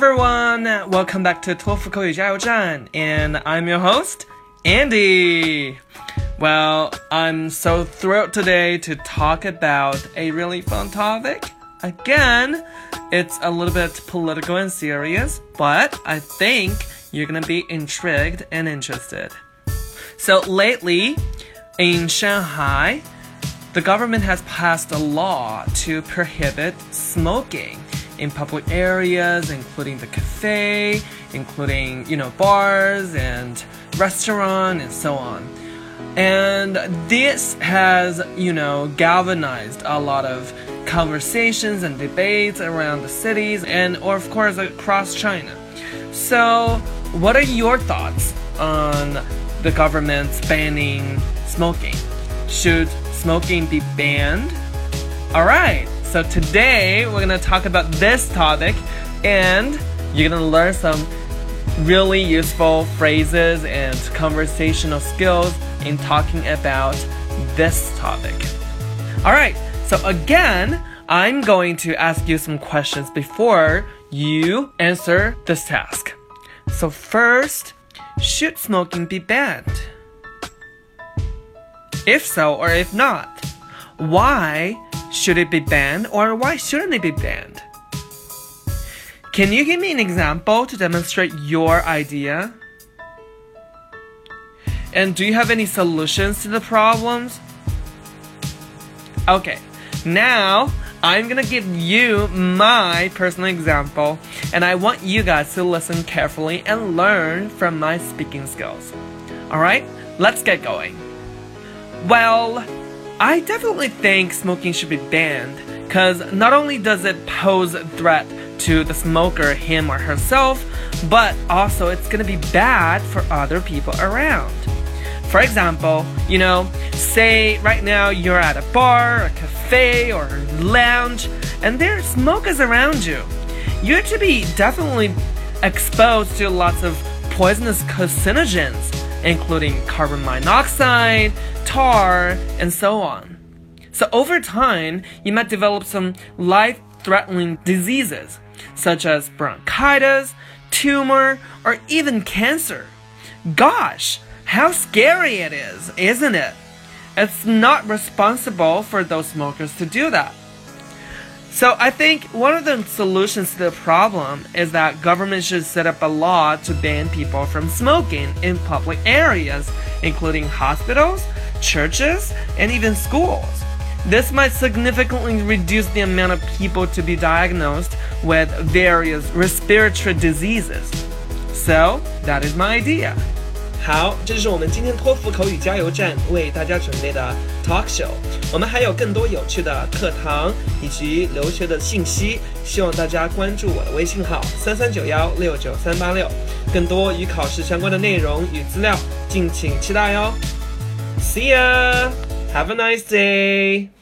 Welcome back to 托福口语加油站, and I'm your host, Andy. Well, I'm so thrilled today to talk about a really fun topic. Again, it's a little bit political and serious, but I think you're gonna be intrigued and interested. So lately, in Shanghai, the government has passed a law to prohibit smoking in public areas, including the cafe, including, you know, bars and restaurant and so on. And this has, you know, galvanized a lot of conversations and debates around the cities and, or of course, across China. So, what are your thoughts on the government's banning smoking? Should smoking be banned? Alright, so today we're gonna talk about this topic and you're gonna learn some really useful phrases and conversational skills in talking about this topic. Alright, so again, I'm going to ask you some questions before you answer this task. So, first, should smoking be banned? If so, or if not, why should it be banned or why shouldn't it be banned? Can you give me an example to demonstrate your idea? And do you have any solutions to the problems? Okay, now I'm gonna give you my personal example, and I want you guys to listen carefully and learn from my speaking skills. Alright, let's get going. Well, I definitely think smoking should be banned because not only does it pose a threat to the smoker, him or herself, but also it's gonna be bad for other people around. For example, you know, say right now you're at a bar, a cafe, or a lounge, and there's smokers around you. You're to be definitely exposed to lots of poisonous carcinogens, including carbon monoxide, tar, and so on. So over time, you might develop some life-threatening diseases, such as bronchitis, tumor, or even cancer. Gosh, how scary it is, isn't it? It's not responsible for those smokers to do that. So I think one of the solutions to the problem is that government should set up a law to ban people from smoking in public areas, including hospitals, churches, and even schools. This might significantly reduce the amount of people to be diagnosed with various respiratory diseases. So, that is my idea. 好，这就是我们今天托福口语加油站为大家准备的 talk show。我们还有更多有趣的课堂以及留学的信息，希望大家关注我的微信号三三九幺六九三八六，更多与考试相关的内容与资料，敬请期待哟。See ya! Have a nice day!